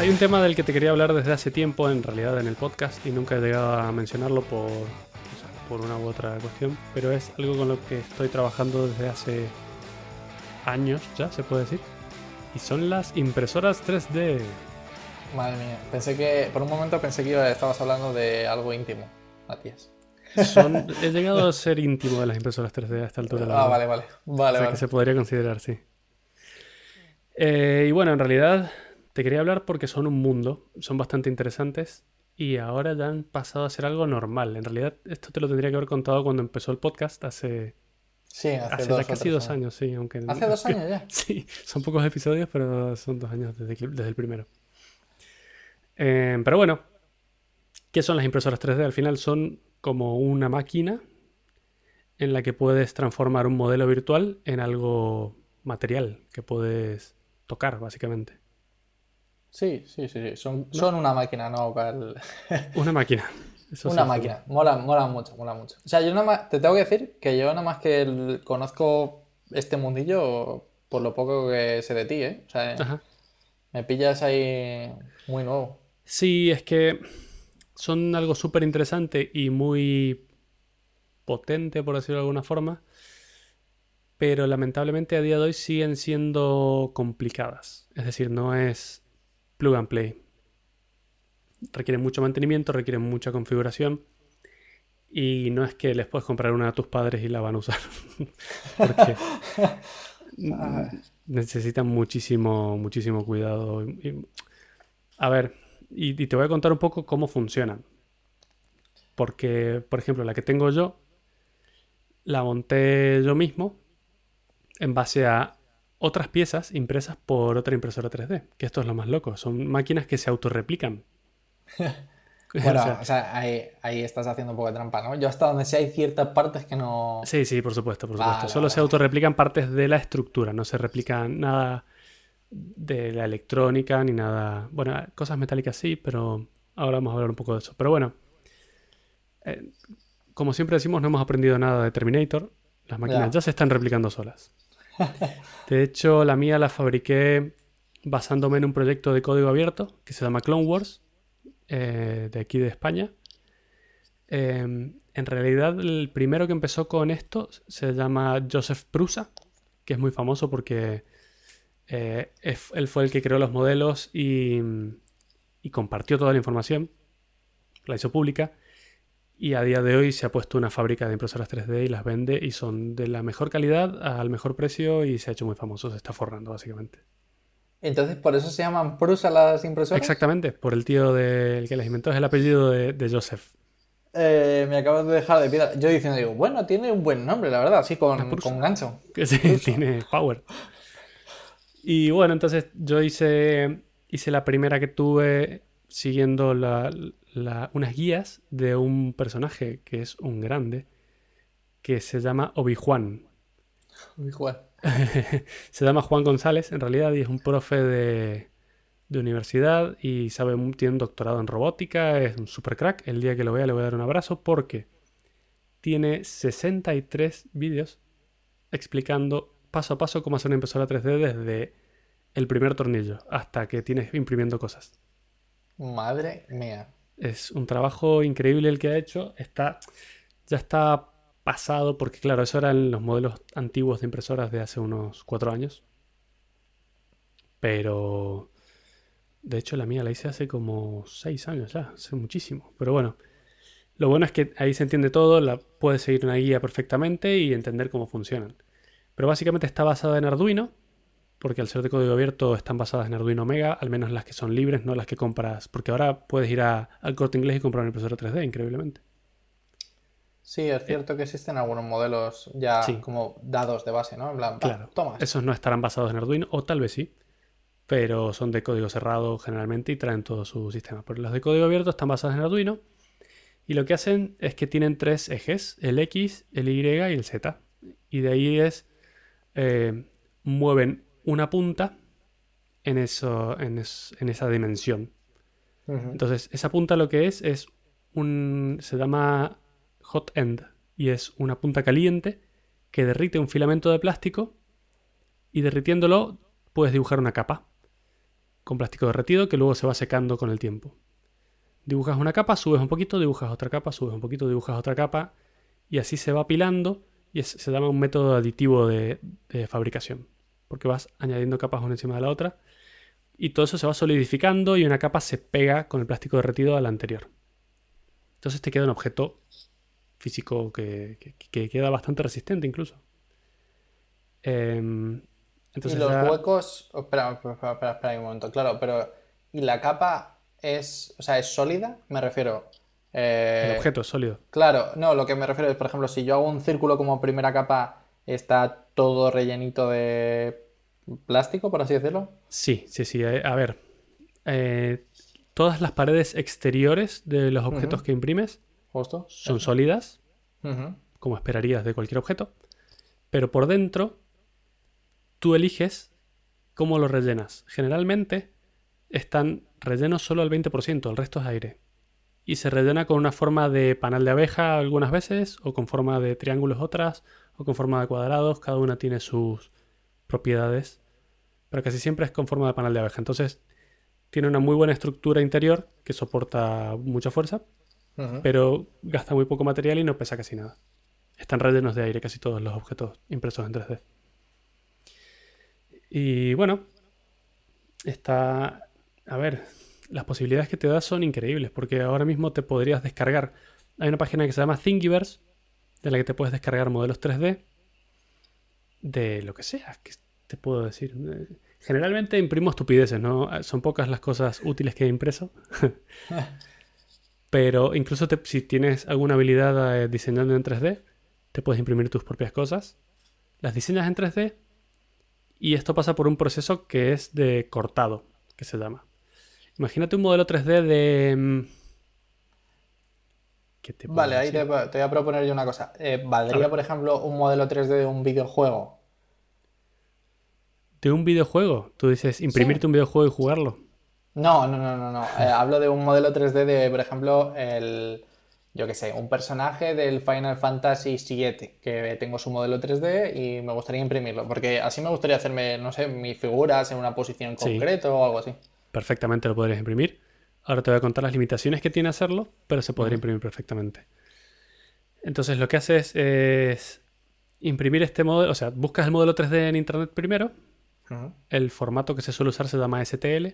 Hay un tema del que te quería hablar desde hace tiempo, en realidad, en el podcast, y nunca he llegado a mencionarlo por, o sea, por una u otra cuestión, pero es algo con lo que estoy trabajando desde hace años ya, se puede decir. Y son las impresoras 3D. Madre mía, pensé que, por un momento pensé que estabas hablando de algo íntimo, Matías. Son, he llegado a ser íntimo de las impresoras 3D a esta altura. la Ah, verdad. vale, vale. Vale, o sea vale. que se podría considerar, sí. Eh, y bueno, en realidad te quería hablar porque son un mundo, son bastante interesantes y ahora ya han pasado a ser algo normal. En realidad esto te lo tendría que haber contado cuando empezó el podcast hace, Sí, hace, hace dos ya casi dos años, sí, aunque... ¿Hace dos años ya? Sí, son pocos episodios, pero son dos años desde, el primero. Eh, pero bueno, ¿qué son las impresoras 3D? Al final son como una máquina en la que puedes transformar un modelo virtual en algo material que puedes tocar, básicamente. Sí, sí, sí, sí. Son, son una máquina, ¿no? Cal- Una máquina. Eso Una máquina. Mola, mola mucho, mola mucho. O sea, yo nada más, te tengo que decir que yo nada más que el- conozco este mundillo por lo poco que sé de ti, ¿eh? O sea, Ajá. me pillas ahí muy nuevo. Sí, es que son algo súper interesante y muy potente, por decirlo de alguna forma, pero lamentablemente a día de hoy siguen siendo complicadas. Es decir, no es plug and play. Requieren mucho mantenimiento, requieren mucha configuración y no es que les puedes comprar una a tus padres y la van a usar. Porque necesitan muchísimo, muchísimo cuidado. Y- a ver, y, y te voy a contar un poco cómo funcionan. Porque, por ejemplo, la que tengo yo, la monté yo mismo en base a otras piezas impresas por otra impresora 3D. Que esto es lo más loco. Son máquinas que se autorreplican. Bueno, O sea, o sea, ahí, ahí estás haciendo un poco de trampa, ¿no? Yo hasta donde sé hay ciertas partes que no... Sí, sí, por supuesto, por supuesto. Vale, Solo se autorreplican partes de la estructura, no se replica nada de la electrónica ni nada. Bueno, cosas metálicas sí, pero ahora vamos a hablar un poco de eso. Pero bueno, eh, como siempre decimos, no hemos aprendido nada de Terminator. Las máquinas Ya. ya se están replicando solas. De hecho, la mía la fabriqué basándome en un proyecto de código abierto que se llama Clone Wars, eh, de aquí de España. Eh, en realidad, el primero que empezó con esto se llama Joseph Prusa, que es muy famoso porque eh, él fue el que creó los modelos y compartió toda la información, la hizo pública. Y a día de hoy se ha puesto una fábrica de impresoras 3D y las vende y son de la mejor calidad al mejor precio y se ha hecho muy famoso, se está forrando básicamente. Entonces, por eso se llaman Prusa las impresoras. Exactamente, por el tío del que las inventó, es el apellido de, de Joseph. Eh, me acabas de dejar de piedra. Yo diciendo, digo, bueno, tiene un buen nombre, la verdad, así con, con gancho. Que sí, tiene power. Y bueno, entonces yo hice, hice la primera que tuve siguiendo la- la- unas guías de un personaje que es un grande, que se llama Obi-Juan. Joder. se llama Juan González en realidad y es un profe de, de universidad y sabe, tiene un doctorado en robótica, es un super crack. El día que lo vea le voy a dar un abrazo porque tiene 63 vídeos explicando paso a paso cómo hacer una impresora 3D desde el primer tornillo hasta que tienes imprimiendo cosas. Madre mía. Es un trabajo increíble el que ha hecho. Está, ya está pasado, porque claro, eso eran los modelos antiguos de impresoras de hace unos cuatro años. Pero, de hecho, la mía la hice hace como seis años ya, hace muchísimo. Pero bueno, lo bueno es que ahí se entiende todo, la, puedes seguir una guía perfectamente y entender cómo funcionan. Pero básicamente está basada en Arduino, porque al ser de código abierto están basadas en Arduino Mega, al menos las que son libres, no las que compras. Porque ahora puedes ir a- al corte inglés y comprar una impresora 3D, increíblemente. Sí, es cierto que existen algunos modelos ya Sí. como dados de base, ¿no? En plan, va, Claro, toma. esos no estarán basados en Arduino, o tal vez sí, pero son de código cerrado generalmente y traen todo su sistema. Pero las de código abierto están basadas en Arduino y lo que hacen es que tienen tres ejes, el X, el Y y el Z. Y de ahí es, eh, mueven una punta en, eso, en, es- en esa dimensión. Entonces, esa punta lo que es es un. se llama hot end y es una punta caliente que derrite un filamento de plástico y derritiéndolo puedes dibujar una capa. con plástico derretido que luego se va secando con el tiempo. Dibujas una capa, subes un poquito, dibujas otra capa, subes un poquito, dibujas otra capa y así se va apilando y se llama un método aditivo de, de, fabricación porque vas añadiendo capas una encima de la otra y todo eso se va solidificando y una capa se pega con el plástico derretido a la anterior. Entonces te queda un objeto físico que, queda bastante resistente incluso. Em, entonces y los huecos... Oh, espera, espera, espera, un momento. Claro, pero... ¿Y la capa es, o sea, es sólida? Me refiero... Eh, el objeto es sólido. Claro, no, lo que me refiero es, por ejemplo, si yo hago un círculo como primera capa, está todo rellenito de plástico, por así decirlo. Sí, sí, sí. Eh, a ver, eh, todas las paredes exteriores de los objetos que imprimes son sólidas, como esperarías de cualquier objeto, pero por dentro tú eliges cómo lo rellenas. Generalmente están rellenos solo al 20%, el resto es aire. Y se rellena con una forma de panal de abeja algunas veces, o con forma de triángulos otras, o con forma de cuadrados, cada una tiene sus propiedades, pero casi siempre es con forma de panal de abeja. Entonces tiene una muy buena estructura interior que soporta mucha fuerza, pero gasta muy poco material y no pesa casi nada. Están rellenos de aire casi todos los objetos impresos en 3D. Y bueno, está... A ver, las posibilidades que te da son increíbles, porque ahora mismo te podrías descargar. Hay una página que se llama Thingiverse, de la que te puedes descargar modelos 3D de lo que sea. ¿Qué te puedo decir? Generalmente imprimo estupideces, ¿no? Son pocas las cosas útiles que he impreso. Pero incluso si tienes alguna habilidad eh, diseñando en 3D, te puedes imprimir tus propias cosas. Las diseñas en 3D y esto pasa por un proceso que es de cortado, que se llama. Imagínate un modelo 3D de... Vale, ahí te, voy a proponer yo una cosa. Eh, ¿Valdría, por ejemplo, un modelo 3D de un videojuego? ¿De un videojuego? Tú dices, imprimirte un videojuego y jugarlo. No, no, no, no, no. Eh, hablo de un modelo 3D de, por ejemplo, el, yo qué sé, un personaje del Final Fantasy VII, que tengo su modelo 3D y me gustaría imprimirlo, porque así me gustaría hacerme, no sé, mis figuras en una posición concreta o algo así. Perfectamente lo podrías imprimir. Ahora te voy a contar las limitaciones que tiene hacerlo, pero se podría imprimir perfectamente. Entonces lo que haces es imprimir este modelo, o sea, buscas el modelo 3D en internet primero. El formato que se suele usar se llama STL,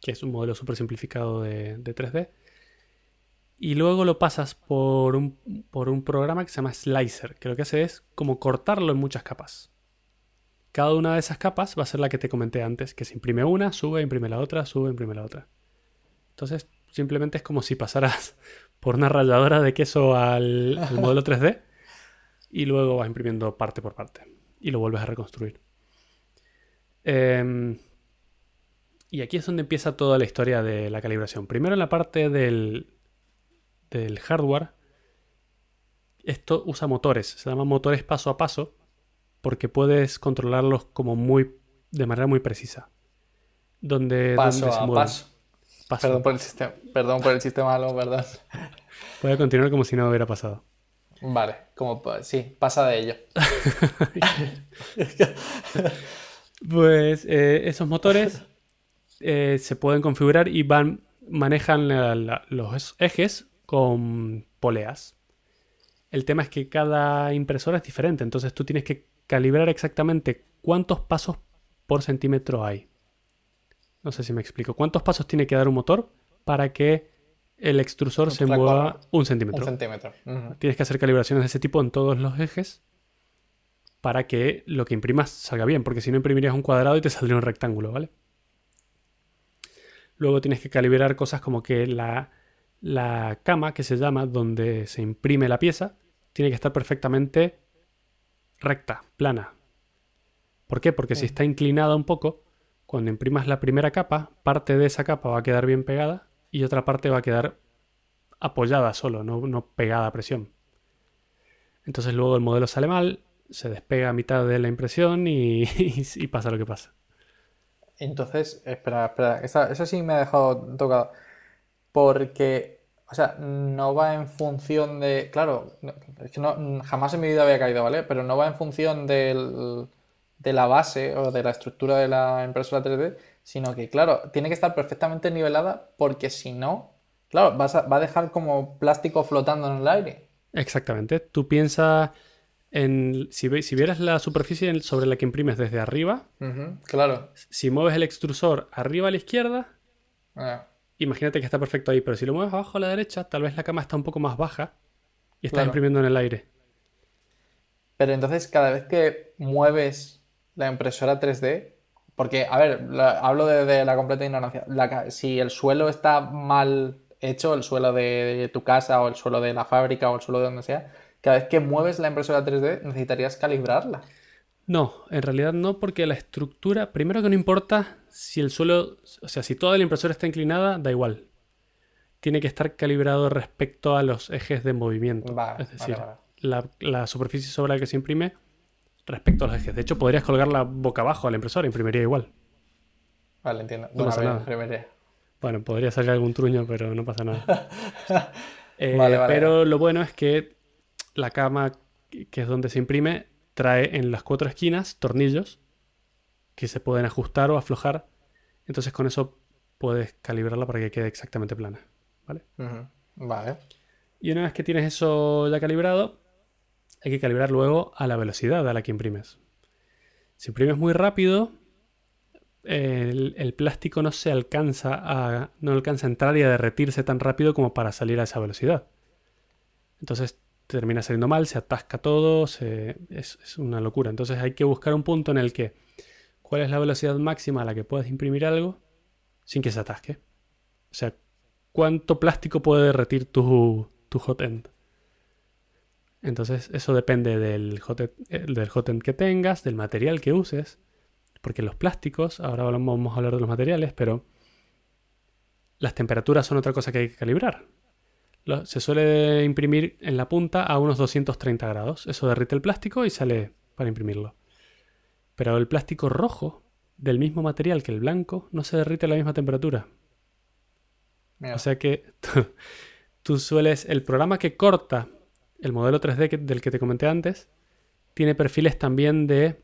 que es un modelo súper simplificado de, 3D. Y luego lo pasas por un, por un programa que se llama Slicer, que lo que hace es como cortarlo en muchas capas. Cada una de esas capas va a ser la que te comenté antes, que se imprime una, sube, imprime la otra, sube, imprime la otra. Entonces, simplemente es como si pasaras por una ralladora de queso al, modelo 3D y luego vas imprimiendo parte por parte y lo vuelves a reconstruir. Em, y aquí es donde empieza toda la historia de la calibración. Primero en la parte del, del hardware, esto usa motores, se llaman motores paso a paso, porque puedes controlarlos como muy de manera muy precisa. Donde, paso a paso. Perdón por el sistema, perdón por el sistema, no, perdón. Puede continuar como si no hubiera pasado. Vale, como sí, pasa de ello. pues eh, esos motores eh, se pueden configurar y van manejan los ejes con poleas. El tema es que cada impresora es diferente, entonces tú tienes que calibrar exactamente cuántos pasos por centímetro hay. No sé si me explico. ¿Cuántos pasos tiene que dar un motor para que el extrusor se mueva un centímetro? Un centímetro. Tienes que hacer calibraciones de ese tipo en todos los ejes para que lo que imprimas salga bien, porque si no imprimirías un cuadrado y te saldría un rectángulo, ¿vale? Luego tienes que calibrar cosas como que la, la cama, que se llama, donde se imprime la pieza, tiene que estar perfectamente recta, plana. ¿Por qué? Porque si está inclinada un poco, cuando imprimas la primera capa, parte de esa capa va a quedar bien pegada y otra parte va a quedar apoyada solo, no, pegada a presión. Entonces luego el modelo sale mal, se despega a mitad de la impresión y, pasa lo que pasa. Entonces, espera, espera, eso sí me ha dejado tocado. Porque, o sea, no va en función de. Claro, es que no, jamás en mi vida había caído, ¿vale? Pero no va en función del de la base o de la estructura de la impresora 3D, sino que, claro, tiene que estar perfectamente nivelada porque si no, claro, vas a- va a dejar como plástico flotando en el aire. Exactamente. Tú piensas en. Si, si vieras la superficie sobre la que imprimes desde arriba, claro. si mueves el extrusor arriba a la izquierda, Ah, imagínate que está perfecto ahí, pero si lo mueves abajo a la derecha, tal vez la cama está un poco más baja y estás Claro. imprimiendo en el aire. Pero entonces cada vez que mueves la impresora 3D, porque, a ver, la- hablo de, de la completa ignorancia, La si el suelo está mal hecho, el suelo de, de tu casa o el suelo de la fábrica o el suelo de donde sea, cada vez que mueves la impresora 3D necesitarías calibrarla. No, en realidad no, porque la estructura, primero que no importa si el suelo, o sea, si toda la impresora está inclinada, da igual. Tiene que estar calibrado respecto a los ejes de movimiento. Vale, es decir, vale, vale. La, la superficie sobre la que se imprime respecto a los ejes. De hecho, podrías colgarla boca abajo a la impresora, imprimiría igual. Vale, entiendo. No pasa nada. imprimiré. Bueno, podría salir algún truño, pero no pasa nada. Eh, Vale, vale. Pero lo bueno es que la cama, que es donde se imprime, trae en las cuatro esquinas tornillos que se pueden ajustar o aflojar. Entonces con eso puedes calibrarla para que quede exactamente plana. ¿vale? Vale. Y una vez que tienes eso ya calibrado, hay que calibrar luego a la velocidad a la que imprimes. Si imprimes muy rápido, el, plástico no se alcanza a, no alcanza a entrar y a derretirse tan rápido como para salir a esa velocidad. Entonces termina saliendo mal, se atasca todo, es una locura. Entonces hay que buscar un punto en el que, ¿cuál es la velocidad máxima a la que puedes imprimir algo sin que se atasque? O sea, ¿cuánto plástico puede derretir tu, tu hot end? Entonces eso depende del hot, end, eh, del hot end que tengas, del material que uses, porque los plásticos, ahora vamos a hablar de los materiales, pero las temperaturas son otra cosa que hay que calibrar. Lo- se suele imprimir en la punta a unos 230 grados. Eso derrite el plástico y sale para imprimirlo. Pero el plástico rojo, del mismo material que el blanco, no se derrite a la misma temperatura. Mira. O sea que tú, tú sueles. El programa que corta el modelo 3D que- del que te comenté antes tiene perfiles también de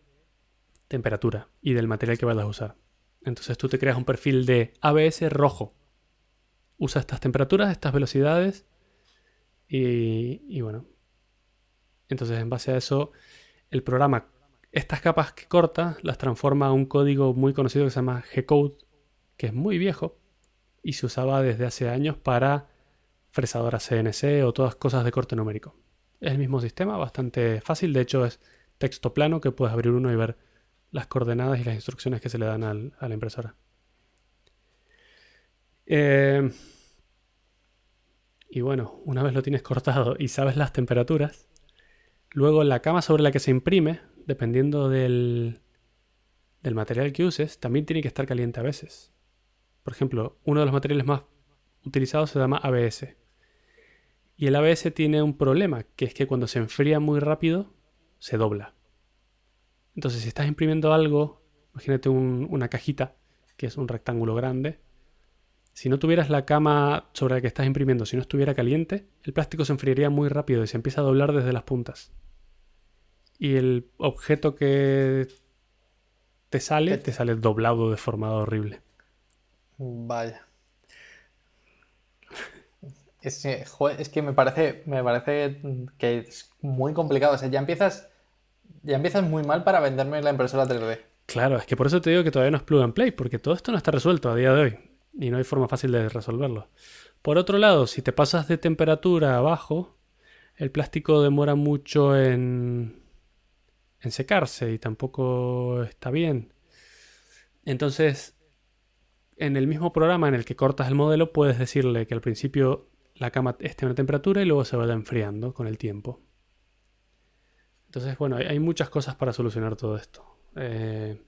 temperatura y del material que vayas a usar. Entonces tú te creas un perfil de ABS rojo. Usa estas temperaturas, estas velocidades y, y bueno. Entonces en base a eso el programa, estas capas que corta, las transforma a un código muy conocido que se llama G-Code, que es muy viejo y se usaba desde hace años para fresadoras CNC o todas cosas de corte numérico. Es el mismo sistema, bastante fácil, de hecho es texto plano que puedes abrir uno y ver las coordenadas y las instrucciones que se le dan al- a la impresora. Eh, y bueno, una vez lo tienes cortado y sabes las temperaturas, luego la cama sobre la que se imprime, dependiendo del, del material que uses, también tiene que estar caliente a veces. Por ejemplo, uno de los materiales más utilizados se llama ABS. Y el ABS tiene un problema, que es que cuando se enfría muy rápido, se dobla. Entonces, si estás imprimiendo algo, imagínate un- una cajita, que es un rectángulo grande, si no tuvieras la cama sobre la que estás imprimiendo, si no estuviera caliente, el plástico se enfriaría muy rápido y se empieza a doblar desde las puntas. Y el objeto que te sale, te sale doblado, deformado, horrible. Vaya. Es, que, joder, es que me parece, me parece que es muy complicado. O sea, ya empiezas, ya empiezas muy mal para venderme la impresora 3D. Claro, es que por eso te digo que todavía no es plug and play, porque todo esto no está resuelto a día de hoy y no hay forma fácil de resolverlo. Por otro lado, si te pasas de temperatura abajo, el plástico demora mucho en, en secarse y tampoco está bien. Entonces, en el mismo programa en el que cortas el modelo, puedes decirle que al principio la cama esté a una temperatura y luego se vaya enfriando con el tiempo. Entonces, bueno, hay, muchas cosas para solucionar todo esto. Eh,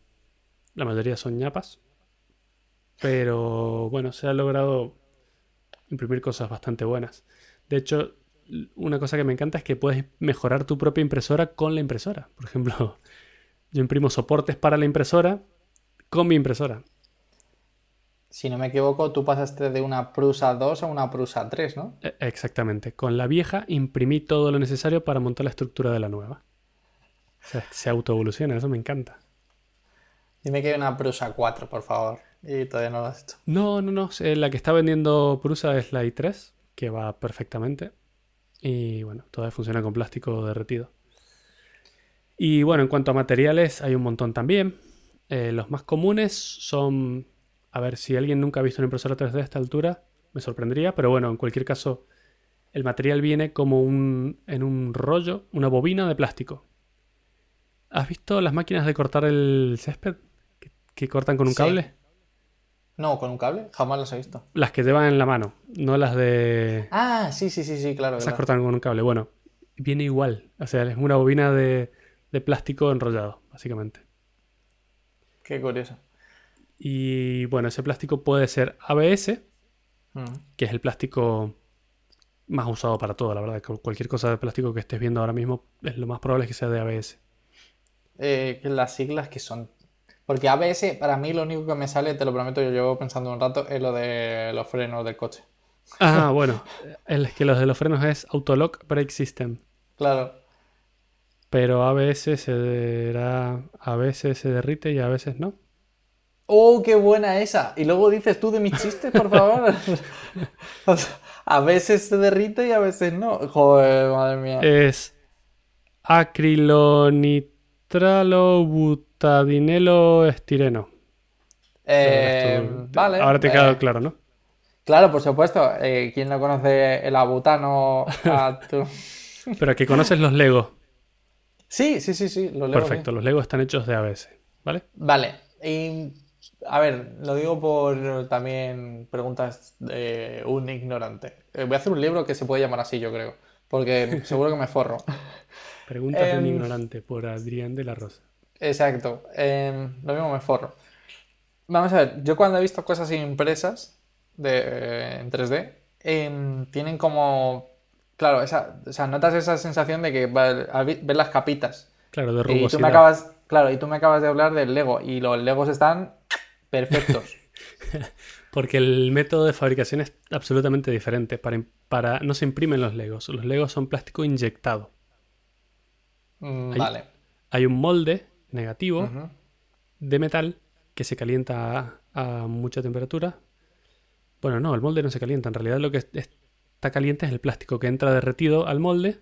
la mayoría son ñapas. Pero bueno, se ha logrado imprimir cosas bastante buenas. De hecho, una cosa que me encanta es que puedes mejorar tu propia impresora con la impresora. Por ejemplo, yo imprimo soportes para la impresora con mi impresora. Si no me equivoco, tú pasaste de una Prusa 2 a una Prusa 3, ¿no? E- Exactamente. Con la vieja imprimí todo lo necesario para montar la estructura de la nueva. O sea, se autoevoluciona, eso me encanta. Dime que hay una Prusa 4, por favor. y todavía no lo has hecho. No, no, no. eh, La que está vendiendo Prusa es la i3, que va perfectamente. Y bueno, todavía funciona con plástico derretido. Y bueno, en cuanto a materiales, hay un montón también. Eh, los más comunes son. A ver, si alguien nunca ha visto una impresora 3D a esta altura, me sorprendería, pero bueno, en cualquier caso, el material viene como un, en un rollo, una bobina de plástico. ¿Has visto las máquinas de cortar el césped? Que, que cortan con un Sí. cable. No, con un cable, jamás los he visto. Las que llevan en la mano, no las de. Ah, sí, sí, sí, sí, claro. Esas claro. cortan con un cable. Bueno, viene igual. O sea, es una bobina de, de plástico enrollado, básicamente. Qué curioso. Y bueno, ese plástico puede ser ABS, Mm. que es el plástico más usado para todo, la verdad. Cualquier cosa de plástico que estés viendo ahora mismo, es lo más probable es que sea de ABS. Eh, las siglas que son. Porque ABS, para mí, lo único que me sale, te lo prometo, yo llevo pensando un rato, es lo de los frenos del coche. Ah, bueno, el que los de los frenos es Autolock Brake System. Claro. Pero ABS se derá- a veces se derrite y a veces no. ¡Oh, qué buena esa! Y luego dices tú de mis chistes, por favor. O sea, a veces se derrite y a veces no. Joder, madre mía. Es acrilonitralo butadinelo estireno. Eh, vale. Ahora te eh, queda claro, ¿no? Claro, por supuesto. Eh, ¿Quién no conoce el abutano? a tu- Pero que conoces los Legos. Sí, sí, sí, sí. Perfecto, los Legos están hechos de ABS, ¿vale? Vale. Y, a ver, lo digo por también preguntas de un ignorante. Eh, voy a hacer un libro que se puede llamar así, yo creo. Porque seguro que me forro. Preguntas de un Em, ignorante por Adrián de la Rosa. Exacto. Eh, lo mismo me forro. Vamos a ver, yo cuando he visto cosas impresas de, eh, en 3D, em, tienen como... Claro, esa, o sea, notas esa sensación de que ves las capitas. Claro, de Y tú rugosidad. me acabas, claro, y tú me acabas de hablar del Lego, y los Legos están perfectos. Porque el método de fabricación es absolutamente diferente. Para, para, no se imprimen los Legos. Los Legos son plástico inyectado. Mm, Ahí. Vale. Hay un molde negativo de metal que se calienta a, a mucha temperatura. Bueno, no, el molde no se calienta. En realidad lo que es- está caliente es el plástico que entra derretido al molde,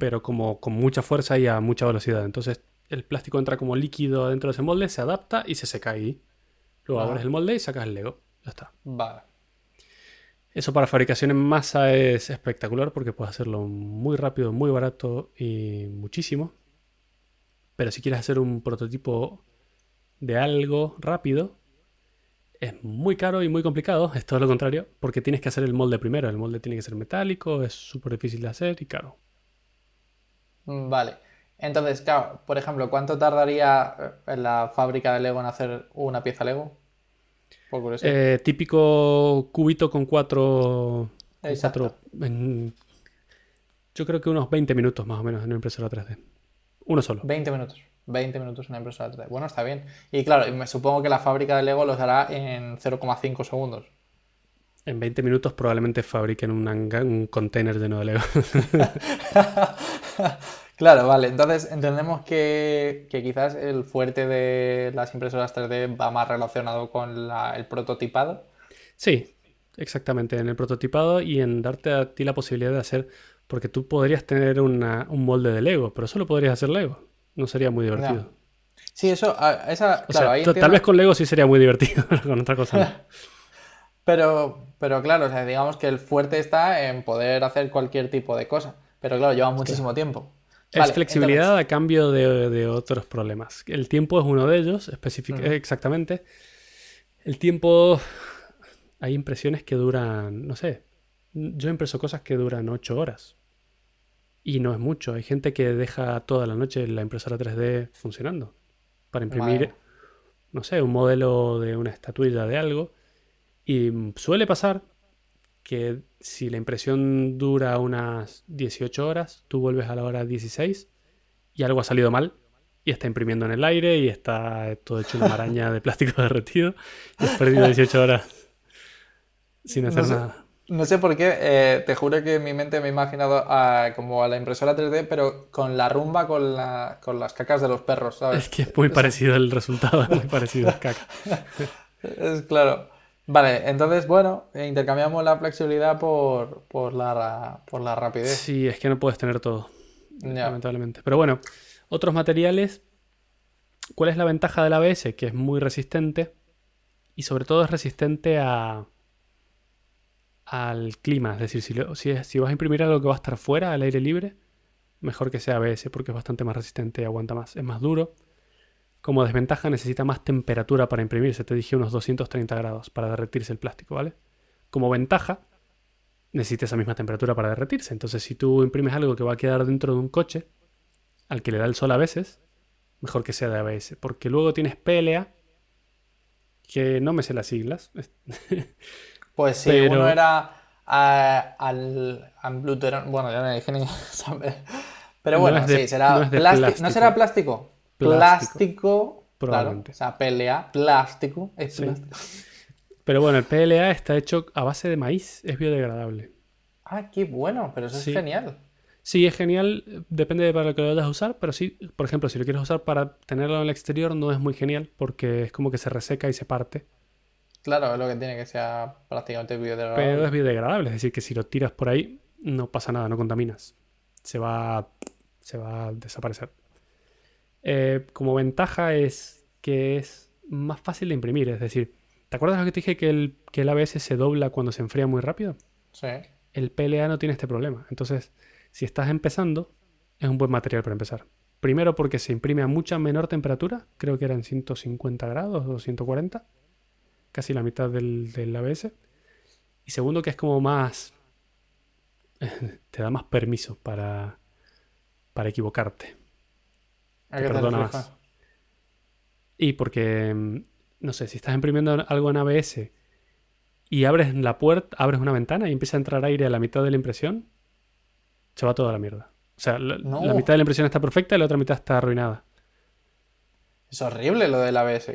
pero como con mucha fuerza y a mucha velocidad. Entonces el plástico entra como líquido dentro de ese molde, se adapta y se seca ahí. Luego abres el molde y sacas el Lego. Ya está. Vale. Eso para fabricación en masa es espectacular porque puedes hacerlo muy rápido, muy barato y muchísimo. Pero si quieres hacer un prototipo de algo rápido, es muy caro y muy complicado. Es todo lo contrario, porque tienes que hacer el molde primero. El molde tiene que ser metálico, es súper difícil de hacer y caro. Mm, Vale. Entonces, claro, por ejemplo, ¿cuánto tardaría eh, en la fábrica de Lego en hacer una pieza Lego? Por curiosidad. Eh, típico cubito con cuatro. Exacto. cuatro- en- yo creo que unos 20 minutos más o menos en una impresora 3D. Uno solo. 20 minutos. 20 minutos en una impresora 3D. Bueno, está bien. Y claro, me supongo que la fábrica de Lego los hará en 0,5 segundos. En 20 minutos probablemente fabriquen un, un container lleno de Lego. Claro, vale. Entonces entendemos que, que quizás el fuerte de las impresoras 3D va más relacionado con la- el prototipado. sí, exactamente, en el prototipado y en darte a ti la posibilidad de hacer, porque tú podrías tener una- un molde de Lego, pero solo podrías hacer Lego. No sería muy divertido. Sí, eso, a- esa, O claro, sea, ahí t- entiendo- tal vez con Lego sí sería muy divertido, con otra cosa no. Pero, pero claro, o sea, digamos que el fuerte está en poder hacer cualquier tipo de cosa. Pero claro, lleva muchísimo tiempo. Es Vale, flexibilidad entonces- a cambio de, de otros problemas. El tiempo es uno de ellos, específic- Ujú. exactamente. El tiempo. Hay impresiones que duran, no sé. Yo he impreso cosas que duran 8 horas. Y no es mucho. Hay gente que deja toda la noche la impresora 3D funcionando. Para imprimir, Madre. no sé, un modelo de una estatuilla de algo. Y suele pasar que si la impresión dura unas 18 horas, tú vuelves a la hora 16 y algo ha salido mal y está imprimiendo en el aire y está todo hecho una maraña de plástico derretido y has perdido 18 horas sin hacer No sé. nada. No sé por qué, eh, te juro que en mi mente me he imaginado a- como a la impresora 3D, pero con la rumba con, la, con las cacas de los perros, ¿sabes? Es que es muy parecido el resultado, es muy parecido a caca. Es claro. Vale, entonces, bueno, intercambiamos la flexibilidad por, por, la, por la rapidez. Sí, es que no puedes tener todo, lamentablemente. Pero bueno, otros materiales. ¿Cuál es la ventaja del ABS? Que es muy resistente y sobre todo es resistente a, al clima. Es decir, si, si, vas a imprimir algo que va a estar fuera, al aire libre, mejor que sea ABS porque es bastante más resistente y aguanta más. Es más duro. Como desventaja necesita más temperatura para imprimirse. Te dije unos 230 grados para derretirse el plástico, ¿vale? Como ventaja, necesita esa misma temperatura para derretirse. Entonces, si tú imprimes algo que va a quedar dentro de un coche, al que le da el sol a veces, mejor que sea de ABS. Porque luego tienes PLA, que no me sé las siglas. pues sí, uno era eh, al, Bueno, ya me dije ni Pero bueno, sí, será no, plástico. ¿No será plástico? Plástico. probablemente. o sea, PLA, plástico. Es plástico. Pero bueno, el PLA está hecho a base de maíz, es biodegradable. Ah, qué bueno, pero eso es genial. Sí, es genial, depende de para lo que lo vayas a usar, pero sí, por ejemplo, si lo quieres usar para tenerlo en el exterior no es muy genial porque es como que se reseca y se parte. Claro, es lo que tiene que sea prácticamente biodegradable. Pero es biodegradable, es decir, que si lo tiras por ahí no pasa nada, no contaminas. Se va, se va a desaparecer. Eh, como ventaja es que es más fácil de imprimir, es decir, ¿te acuerdas lo que te dije que el, que el ABS se dobla cuando se enfría muy rápido? Sí. El PLA no tiene este problema, entonces si estás empezando, es un buen material para empezar. Primero porque se imprime a mucha menor temperatura, creo que eran 150 grados o 140, casi la mitad del, del ABS. Y segundo que es como más... te da más permiso para, para equivocarte. Te perdona más. Y porque, mm, no sé, si estás imprimiendo algo en ABS y abres la puerta, abres una ventana y empieza a entrar aire a la mitad de la impresión, se va toda la mierda. O sea, la, mitad de la impresión está perfecta y la otra mitad está arruinada. Es horrible lo del ABS.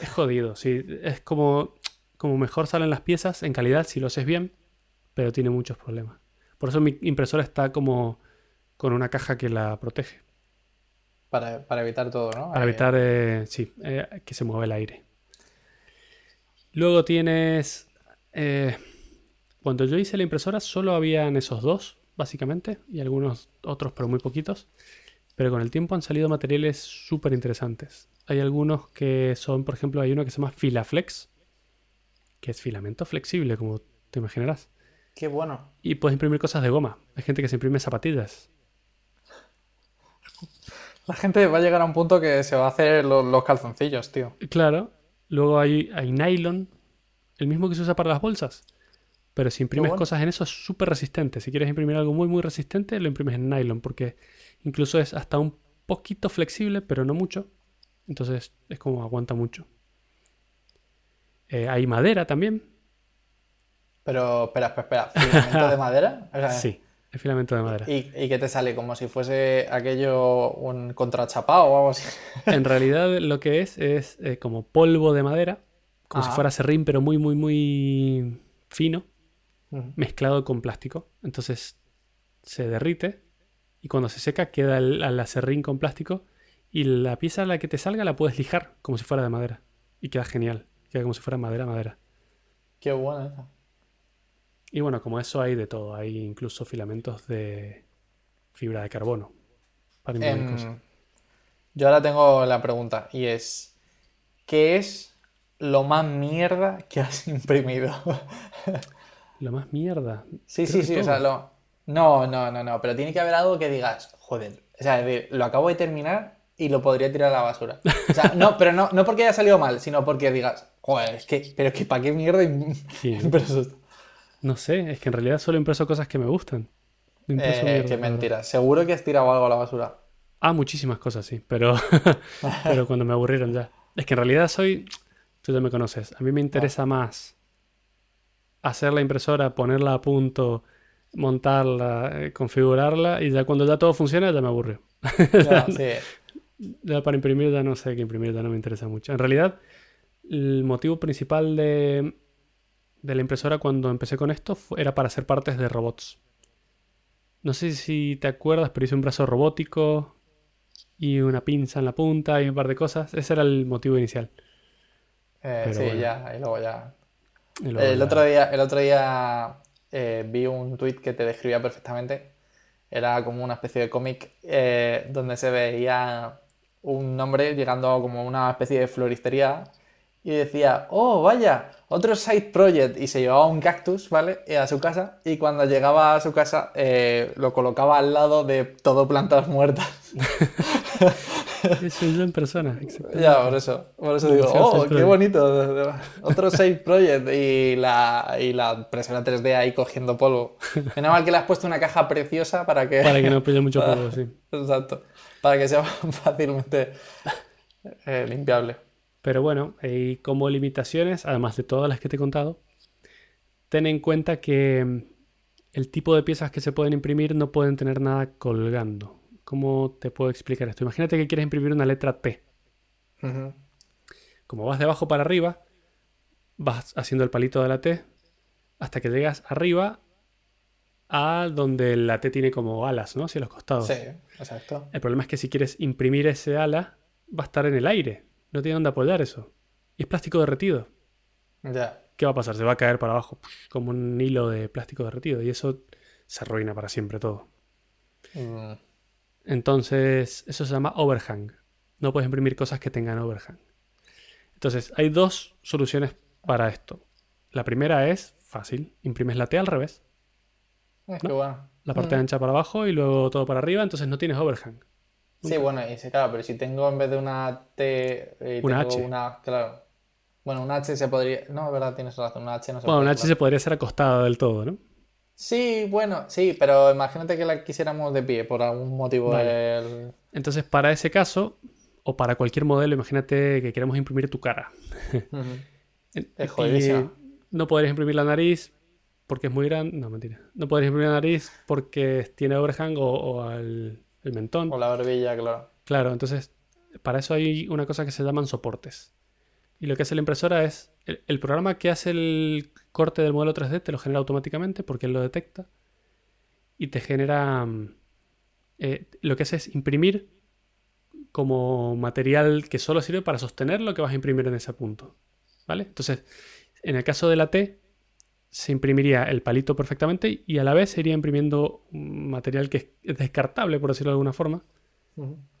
Es jodido, sí. Es como, como mejor salen las piezas en calidad si lo haces bien, pero tiene muchos problemas. Por eso mi impresora está como con una caja que la protege. Para, evitar todo, ¿no? Para evitar, eh, sí, eh, que se mueva el aire. Luego tienes... Eh, cuando yo hice la impresora solo habían esos dos básicamente, y algunos otros, pero muy poquitos. Pero con el tiempo han salido materiales súper interesantes. Hay algunos que son, por ejemplo, hay uno que se llama Filaflex, que es filamento flexible, como te imaginarás. Qué bueno. Y puedes imprimir cosas de goma. Hay gente que se imprime zapatillas. La gente va a llegar a un punto que se va a hacer los, calzoncillos, tío. Claro. Luego hay, hay nylon, el mismo que se usa para las bolsas. Pero si imprimes cosas en eso es súper resistente. Si quieres imprimir algo muy muy resistente, lo imprimes en nylon porque incluso es hasta un poquito flexible, pero no mucho. Entonces es como aguanta mucho. Eh, hay madera también. Pero, espera, espera, espera. ¿Filamento de madera? sí, es filamento de madera. ¿Y, ¿Y, qué te sale? ¿Como si fuese aquello un contrachapado o algo así? en realidad lo que es es eh, como polvo de madera, como si fuera serrín, pero muy, muy, muy fino mezclado con plástico. Entonces se derrite y cuando se seca queda el, acerrín con plástico y la pieza a la que te salga la puedes lijar como si fuera de madera. Y queda genial. Queda como si fuera madera, madera. Qué buena Y bueno, como eso hay de todo. Hay incluso filamentos de fibra de carbono. Para em, Yo ahora tengo la pregunta y es, ¿qué es lo más mierda que has imprimido? Lo más mierda. Sí, sí, sí, o sea, lo... No, no, no, no, pero tiene que haber algo que digas, joder, o sea, lo acabo de terminar y lo podría tirar a la basura. O sea, no, pero no, no porque haya salido mal, sino porque digas, joder, es que, pero es que para qué mierda sí. No sé, es que en realidad solo impreso cosas que me gustan. eh, qué mentira. Seguro que has tirado algo a la basura. Ah, muchísimas cosas, sí, pero, pero cuando me aburrieron ya. Es que en realidad soy, tú ya me conoces, a mí me interesa más hacer la impresora, ponerla a punto, montarla, eh, configurarla y ya cuando ya todo funciona ya me aburre. Ya, para imprimir ya no sé qué imprimir, ya no me interesa mucho. En realidad, el motivo principal de, de la impresora cuando empecé con esto era para hacer partes de robots. No sé si te acuerdas, pero hice un brazo robótico y una pinza en la punta y un par de cosas. Ese era el motivo inicial. Eh, sí, ya, y luego ya. el, Otro día, el otro día eh, vi un tweet que te describía perfectamente. Era como una especie de cómic eh, donde se veía un hombre llegando como una especie de floristería y decía, oh, vaya, otro side project. Y se llevaba un cactus, ¿vale? A su casa. Y cuando llegaba a su casa, lo colocaba al lado de todo plantas muertas. Eso es en persona, Ya, por eso. Por eso digo, oh, qué bonito. Otro side project y la, y la impresora 3D ahí cogiendo polvo. Menos mal que le has puesto una caja preciosa para que... Para que no pille mucho polvo, sí. Exacto. Para que sea fácilmente eh, limpiable. Pero bueno, y como limitaciones, además de todas las que te he contado, ten en cuenta que mm, el tipo de piezas que se pueden imprimir no pueden tener nada colgando. ¿Cómo te puedo explicar esto? Imagínate que quieres imprimir una letra T. Como vas de abajo para arriba, vas haciendo el palito de la T hasta que llegas arriba a donde la T tiene como alas, ¿no? Hacia los costados. Sí, exacto. El problema es que si quieres imprimir ese ala, va a estar en el aire. No tiene dónde apoyar eso. Y es plástico derretido. Ya. ¿Qué va a pasar? Se va a caer para abajo como un hilo de plástico derretido. Y eso se arruina para siempre todo. Mm. Entonces, eso se llama overhang. No puedes imprimir cosas que tengan overhang. Entonces, hay dos soluciones para esto. La primera es fácil, imprimes la T al revés. Ah, bueno. La parte mm. ancha para abajo y luego todo para arriba, entonces no tienes overhang. Sí, bueno, y sí, claro, pero si tengo en vez de una T, eh, una H. Una, claro. Bueno, una H se podría. No, es verdad, tienes razón, una H no se Bueno, una H se podría ser acostada del todo, ¿no? Sí, bueno, sí, pero imagínate que la quisiéramos de pie por algún motivo. Entonces, para ese caso, o para cualquier modelo, imagínate que queremos imprimir tu cara. es jodidísimo. No podrías imprimir la nariz porque es muy grande. No, mentira. No podrías imprimir la nariz porque tiene overhang o, el, mentón. O la barbilla, claro. Claro, entonces, para eso hay una cosa que se llaman soportes. Y lo que hace la impresora es. el programa que hace el corte del modelo 3D te lo genera automáticamente porque él lo detecta y te genera... Mm, eh, lo que hace es imprimir como material que solo sirve para sostener lo que vas a imprimir en ese punto. ¿Vale? Entonces, en el caso de la T, se imprimiría el palito perfectamente y a la vez se iría imprimiendo material que es descartable, por decirlo de alguna forma,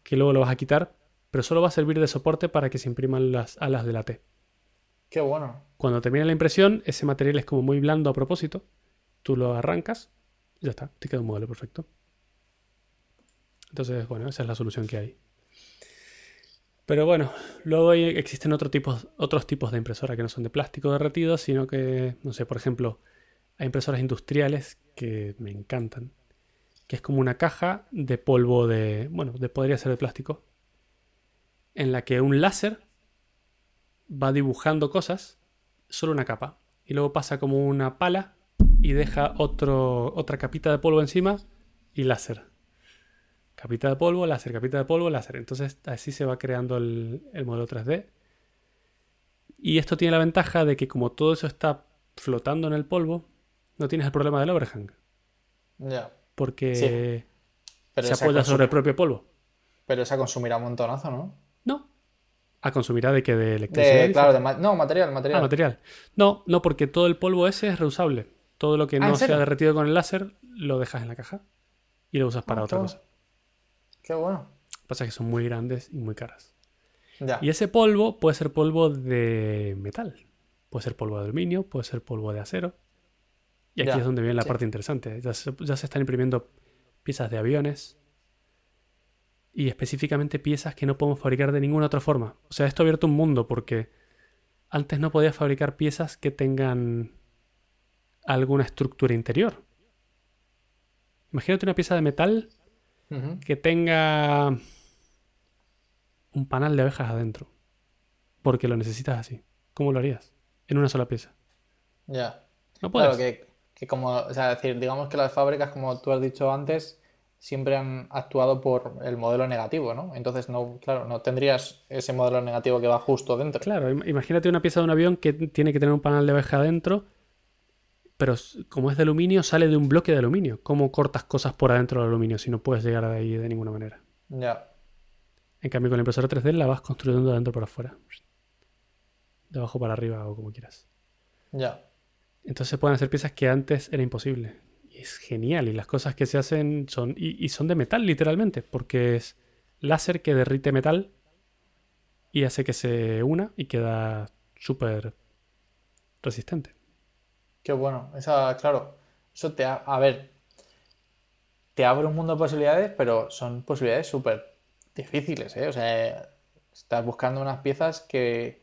que luego lo vas a quitar, pero solo va a servir de soporte para que se impriman las alas de la T. Qué bueno. Cuando termina la impresión, ese material es como muy blando a propósito. Tú lo arrancas y ya está, te queda un modelo perfecto. Entonces, bueno, esa es la solución que hay. Pero bueno, luego existen otros tipos de impresoras que no son de plástico derretido, sino que, no sé, por ejemplo, hay impresoras industriales que me encantan, que es como una caja de polvo de, bueno, de, podría ser de plástico, en la que un láser va dibujando cosas, solo una capa. Y luego pasa como una pala y deja otro, otra capita de polvo encima y láser. Capita de polvo, láser, capita de polvo, láser. Entonces así se va creando el, modelo 3D. Y esto tiene la ventaja de que como todo eso está flotando en el polvo, no tienes el problema del overhang. Ya. Porque se apoya sobre el propio polvo. Pero esa consumirá un montonazo, ¿no? No, ¿A consumirá de que de electricidad? claro, no, material, material. Ah, material. No, no, porque todo el polvo ese es reusable. Todo lo que ah, no sea derretido con el láser lo dejas en la caja y lo usas para otra cosa. Qué bueno. Pasa que son muy grandes y muy caras. Ya. Y ese polvo puede ser polvo de metal. Puede ser polvo de aluminio, puede ser polvo de acero. Y aquí es donde viene la parte interesante. ya se están imprimiendo piezas de aviones, y específicamente piezas que no podemos fabricar de ninguna otra forma. O sea, esto ha abierto un mundo porque antes no podías fabricar piezas que tengan alguna estructura interior. Imagínate una pieza de metal que tenga un panal de abejas adentro. Porque lo necesitas así. ¿Cómo lo harías? En una sola pieza. Ya. No puedes. Claro, que, que como, o sea, decir, digamos que las fábricas, como tú has dicho antes, siempre han actuado por el modelo negativo, ¿no? Entonces, no, claro, no tendrías ese modelo negativo que va justo dentro. Claro, imagínate una pieza de un avión que tiene que tener un panel de abeja adentro, pero como es de aluminio, sale de un bloque de aluminio. ¿Cómo cortas cosas por adentro del aluminio si no puedes llegar de ahí de ninguna manera? Ya. En cambio, con la impresora 3D la vas construyendo de adentro para afuera. de abajo para arriba o como quieras. Ya. Entonces pueden hacer piezas que antes era imposible. Y es genial. Y las cosas que se hacen son. Y, y son de metal, literalmente. Porque es láser que derrite metal y hace que se una y queda súper resistente. Qué bueno. Esa, claro. Eso te. A ver. Te abre un mundo de posibilidades, pero son posibilidades súper difíciles, ¿eh? O sea, estás buscando unas piezas que,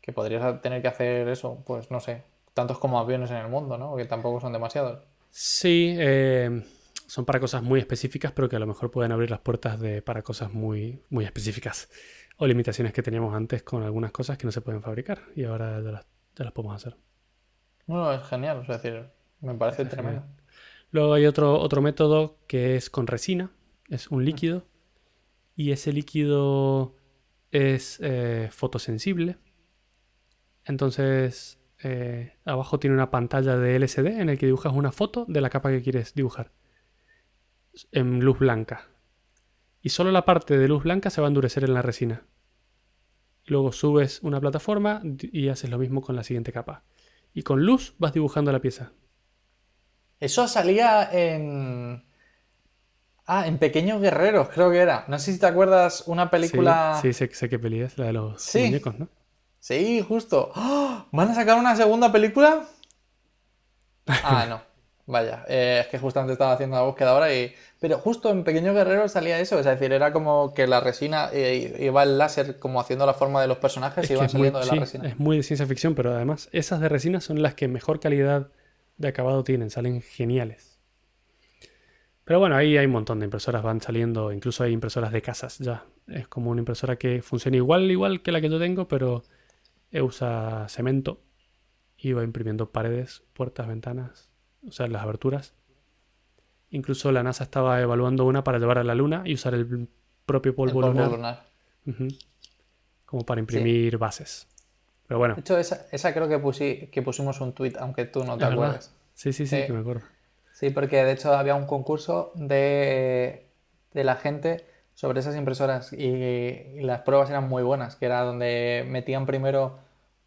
que podrías tener que hacer eso, pues no sé, tantos como aviones en el mundo, ¿no? Que tampoco son demasiados. Sí, eh, son para cosas muy específicas, pero que a lo mejor pueden abrir las puertas de, para cosas muy, muy específicas o limitaciones que teníamos antes con algunas cosas que no se pueden fabricar y ahora ya ya las podemos hacer. Bueno, es genial, es decir, me parece Es tremendo. genial. Luego hay otro, otro método que es con resina, es un líquido y ese líquido es eh, fotosensible. Entonces, eh, abajo tiene una pantalla de LCD en el que dibujas una foto de la capa que quieres dibujar en luz blanca. Y solo la parte de luz blanca se va a endurecer en la resina. Luego subes una plataforma y haces lo mismo con la siguiente capa. Y con luz vas dibujando la pieza. Eso salía en. Ah, en Pequeños Guerreros, creo que era. No sé si te acuerdas una película. Sí, sí, sé, sé qué peli es, la de los Sí. muñecos, ¿no? Sí, justo. ¡Ah! ¿Van a sacar una segunda película? Ah, no. Vaya, eh, es que justamente estaba haciendo la búsqueda ahora y... Pero justo en Pequeño Guerrero salía eso, es decir, era como que la resina, eh, iba el láser como haciendo la forma de los personajes Es y iban muy, saliendo de la sí, resina. es muy de ciencia ficción, pero además esas de resina son las que mejor calidad de acabado tienen, salen geniales. Pero bueno, ahí hay un montón de impresoras, van saliendo, incluso hay impresoras de casas ya. Es como una impresora que funciona igual, igual que la que yo tengo, pero usa cemento y va imprimiendo paredes, puertas, ventanas, o sea, las aberturas. Incluso la NASA estaba evaluando una para llevar a la Luna y usar el propio El polvo, lunar como para imprimir bases. Pero bueno, De hecho, esa, esa creo que, pusi- que pusimos un tweet, aunque tú no te acuerdes. Sí, sí, sí, Sí. que me acuerdo. Sí, porque de hecho había un concurso de, de la gente sobre esas impresoras y, y las pruebas eran muy buenas, que era donde metían primero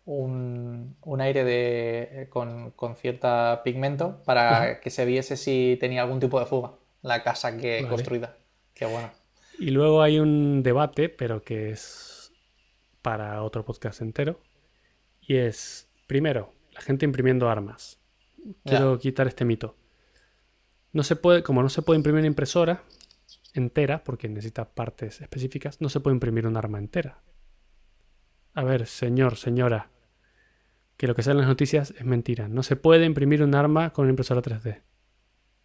un, un aire de, con, con cierta pigmento para que se viese si tenía algún tipo de fuga la casa que Vale. construida. Qué bueno. Y luego hay un debate, pero que es para otro podcast entero. Y es, primero, la gente imprimiendo armas. Quiero quitar este mito. No se puede, como no se puede imprimir una impresora entera, porque necesita partes específicas, no se puede imprimir un arma entera. A ver, señor, señora, que lo que sale en las noticias es mentira. No se puede imprimir un arma con una impresora 3D.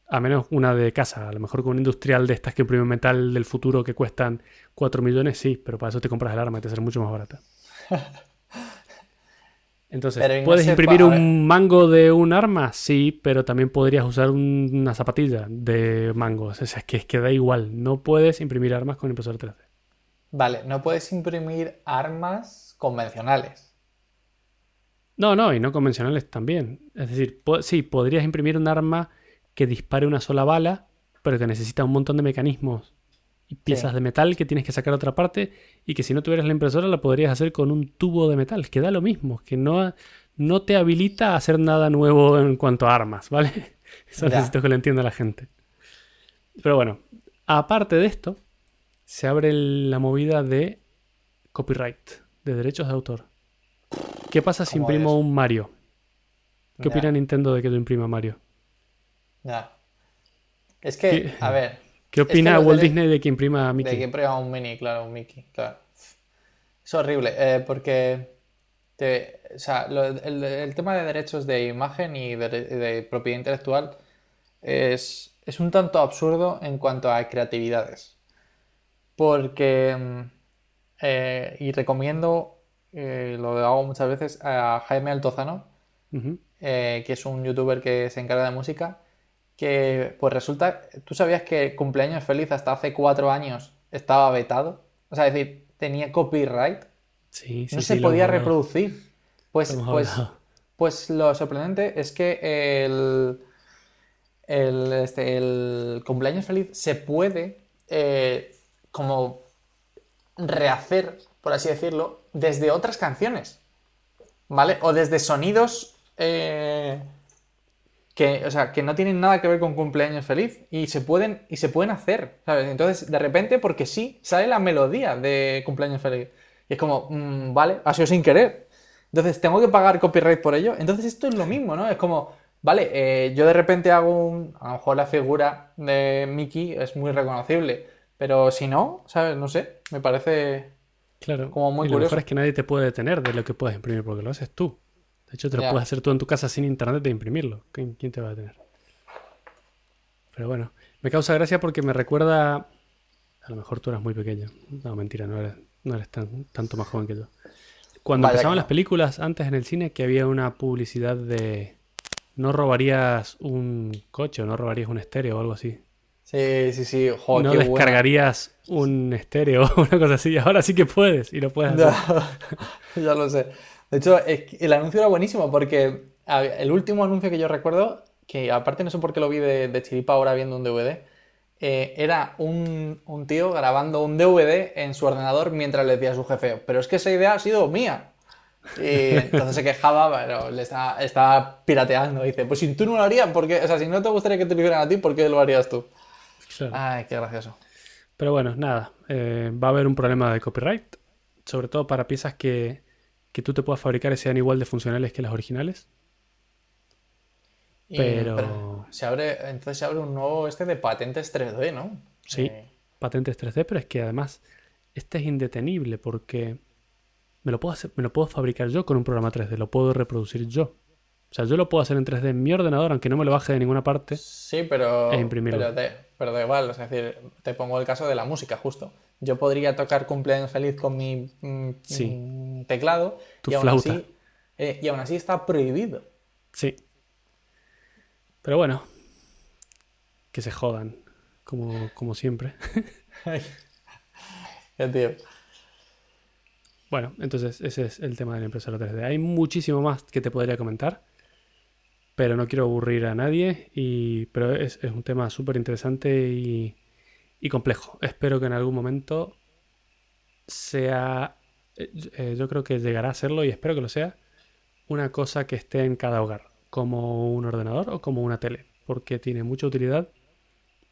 A menos una de casa, a lo mejor con un industrial de estas que imprimen metal del futuro que cuestan 4 millones, sí, pero para eso te compras el arma y te sale mucho más barata. Entonces, Pero ¿puedes imprimir un mango de un arma? Sí, pero también podrías usar un- una zapatilla de mangos. O sea, es que, es que da igual. No puedes imprimir armas con impresora 3D. Vale, no puedes imprimir armas convencionales. No, no, y no convencionales también. Es decir, po- sí, podrías imprimir un arma que dispare una sola bala, pero que necesita un montón de mecanismos y piezas Sí. de metal que tienes que sacar a otra parte y que si no tuvieras la impresora la podrías hacer con un tubo de metal, que da lo mismo, que no, no te habilita a hacer nada nuevo en cuanto a armas, ¿vale? Eso Ya. necesito que lo entienda la gente. Pero bueno, aparte de esto, se abre la movida de copyright, de derechos de autor. ¿Qué pasa si ¿Cómo imprimo un Mario? ¿Qué opina Nintendo de que yo imprima Mario? Ya. Es que, ¿Qué- a ver, ¿Qué Es que opina Walt Disney de que imprima de Mickey? que prueba un mini, claro, un Mickey, claro. Es horrible, eh, porque te- o sea, lo- el, el tema de derechos de imagen y de, de propiedad intelectual es, es un tanto absurdo en cuanto a creatividades. Porque, mm, eh, y recomiendo, eh, lo hago muchas veces, a Jaime Altozano, eh, que es un youtuber que se encarga de música, que pues resulta, ¿tú sabías que Cumpleaños Feliz hasta hace cuatro años estaba vetado? O sea, es decir, tenía copyright, Sí, sí, no se podía reproducir. Pues, pues, pues lo sorprendente es que el, el, este, el Cumpleaños Feliz se puede eh, como rehacer, por así decirlo, desde otras canciones. ¿vale? O desde sonidos eh, que, o sea, que no tienen nada que ver con cumpleaños feliz y se pueden, y se pueden hacer, ¿sabes? Entonces, de repente, porque sí, sale la melodía de cumpleaños feliz. Y es como, mm, vale, ha sido sin querer. Entonces, ¿tengo que pagar copyright por ello? Entonces, esto es lo mismo, ¿no? Es como, vale, eh, yo de repente hago un. A lo mejor la figura de Mickey es muy reconocible, pero si no, ¿sabes? No sé, me parece. Claro. Como muy y lo mejor es que nadie te puede detener de lo que puedes imprimir porque lo haces tú. De hecho, te lo puedes hacer tú en tu casa sin internet de imprimirlo. ¿Quién, te va a detener? Pero bueno, me causa gracia porque me recuerda. A lo mejor tú eras muy pequeño. No, mentira, no eres, no eres tan, tanto más joven que yo. Cuando empezaban las películas antes en el cine, que había una publicidad de no robarías un coche o no robarías un estéreo o algo así. Sí, sí, sí. no descargarías un estéreo o una cosa así. Ahora sí que puedes y lo puedes hacer. Ya, lo sé. De hecho, el anuncio era buenísimo porque el último anuncio que yo recuerdo, que aparte no sé por qué lo vi de, chiripa ahora viendo un DVD, eh, era un, un, tío grabando un DVD en su ordenador mientras le decía a su jefe, pero es que esa idea ha sido mía. Y entonces se quejaba, pero le estaba, pirateando. Dice, pues si tú no lo harías, porque, o sea, si no te gustaría que te lo hicieran a ti, ¿por qué lo harías tú? Ay, qué gracioso. Pero bueno, nada, eh, va a haber un problema de copyright, sobre todo para piezas que, que tú te puedas fabricar y sean igual de funcionales que las originales. pero... se abre, entonces se abre un nuevo este de patentes 3D, ¿no? Sí, eh, patentes 3D, pero es que además este es indetenible porque me lo, puedo hacer, me lo puedo fabricar yo con un programa 3D, lo puedo reproducir yo. O sea, yo lo puedo hacer en 3D en mi ordenador, aunque no me lo baje de ninguna parte. Sí, pero. E imprimirlo. Pero, da igual, es decir, te pongo el caso de la música, justo. Yo podría tocar cumpleaños feliz con mi mm, mm, teclado. y aún, Así, eh, y aún así está prohibido. Sí. Pero bueno, que se jodan, como, como siempre. tío. Bueno, entonces ese es el tema de la impresora 3D. Hay muchísimo más que te podría comentar, pero no quiero aburrir a nadie. Y, pero es, un tema súper interesante y, complejo. Espero que en algún momento sea, eh, eh, yo creo que llegará a serlo y espero que lo sea, una cosa que esté en cada hogar, como un ordenador o como una tele, porque tiene mucha utilidad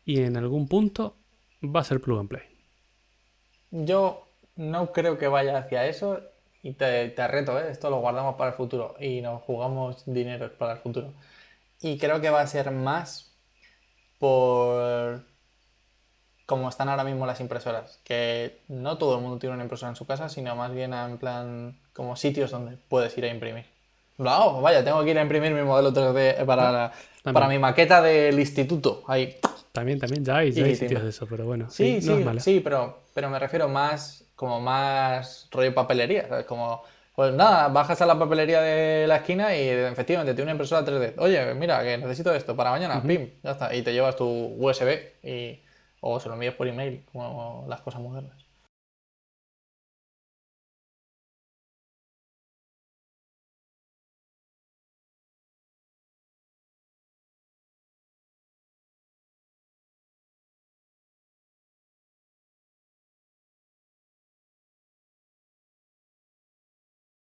y en algún punto va a ser plug and play. Yo no creo que vaya hacia eso y te, reto, ¿eh? esto lo guardamos para el futuro y nos jugamos dinero para el futuro. Y creo que va a ser más por como están ahora mismo las impresoras, que no todo el mundo tiene una impresora en su casa, sino más bien en plan como sitios donde puedes ir a imprimir. No, vaya, tengo que ir a imprimir mi modelo 3D para, para mi maqueta del instituto. Ahí. También, también, ya hay, sitios de eso, pero bueno. Sí, sí, sí, pero, pero me refiero más como más rollo papelería, Como, pues nada, bajas a la papelería de la esquina y efectivamente tiene una impresora 3D. Oye, mira, que necesito esto para mañana, pim, ya está. Y te llevas tu USB y, o se lo envías por email, como las cosas modernas.